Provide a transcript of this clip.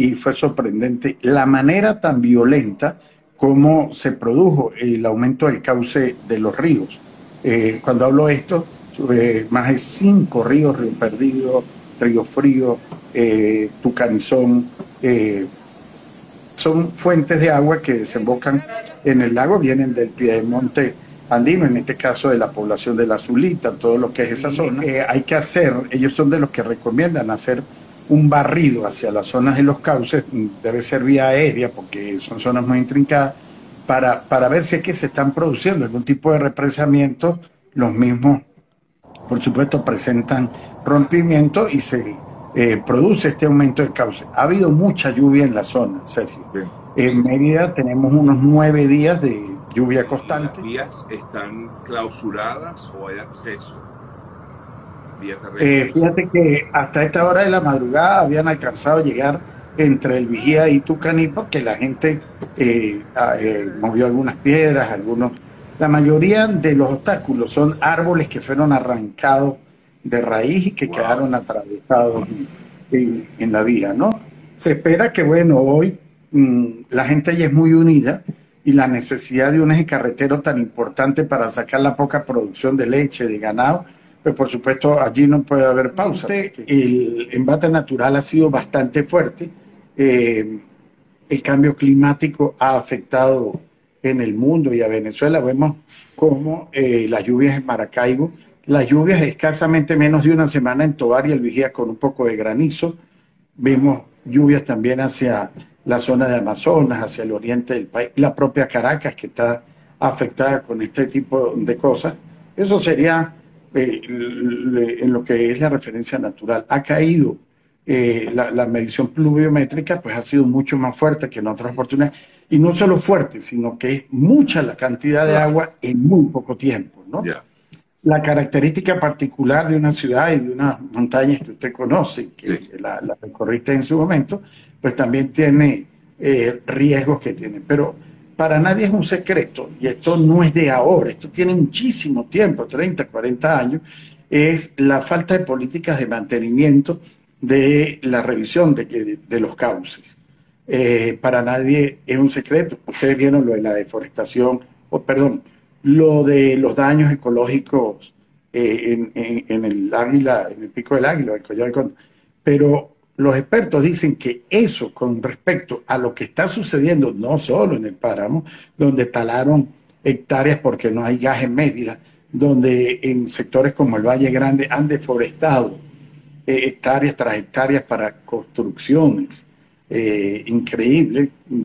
y fue sorprendente la manera tan violenta como se produjo el aumento del cauce de los ríos. Eh, cuando hablo de esto, eh, más de cinco ríos, Río Perdido, Río Frío, eh, Tucanizón, eh, son fuentes de agua que desembocan en el lago, vienen del piedemonte andino, en este caso de la población de la Zulita, todo lo que es esa zona. hay que hacer, ellos son de los que recomiendan hacer un barrido hacia las zonas de los cauces, debe ser vía aérea porque son zonas muy intrincadas, para, para ver si es que se están produciendo algún tipo de represamiento, los mismos, por supuesto, presentan rompimiento y se eh, produce este aumento del cauce. Ha habido mucha lluvia en la zona, Sergio. En Mérida tenemos unos nueve días de lluvia constante. ¿Las vías están clausuradas o hay acceso? Eh, fíjate que hasta esta hora de la madrugada habían alcanzado a llegar entre el Vigía y Tucaní porque la gente eh, eh, movió algunas piedras, algunos... La mayoría de los obstáculos son árboles que fueron arrancados de raíz y que quedaron atravesados en, la vía, ¿no? Se espera que, bueno, hoy mm, la gente ya es muy unida y la necesidad de un eje carretero tan importante para sacar la poca producción de leche, de ganado, pues por supuesto allí no puede haber pausa. El embate natural ha sido bastante fuerte. Eh, el cambio climático ha afectado en el mundo y a Venezuela. Vemos cómo eh, las lluvias en Maracaibo, las lluvias escasamente menos de una semana en Tobar y el Vigía con un poco de granizo. Vemos lluvias también hacia la zona de Amazonas, hacia el oriente del país, la propia Caracas que está afectada con este tipo de cosas. Eso sería eh, en lo que es la referencia natural. Ha caído eh, la, medición pluviométrica, pues ha sido mucho más fuerte que en otras oportunidades. Y no solo fuerte, sino que es mucha la cantidad de agua en muy poco tiempo, ¿no? La característica particular de una ciudad y de unas montañas que usted conoce, que la, la, recorriste en su momento, pues también tiene eh, riesgos que tiene. Pero para nadie es un secreto, y esto no es de ahora, esto tiene muchísimo tiempo, 30, 40 años, es la falta de políticas de mantenimiento de la revisión de, los cauces. Eh, para nadie es un secreto. Ustedes vieron lo de la deforestación, o perdón, lo de los daños ecológicos eh, en, el águila, en el pico del águila, el collar Pero los expertos dicen que eso con respecto a lo que está sucediendo, no solo en el páramo, donde talaron hectáreas porque no hay gas en Mérida, donde en sectores como el Valle Grande han deforestado eh, hectáreas tras hectáreas para construcciones, eh, increíble,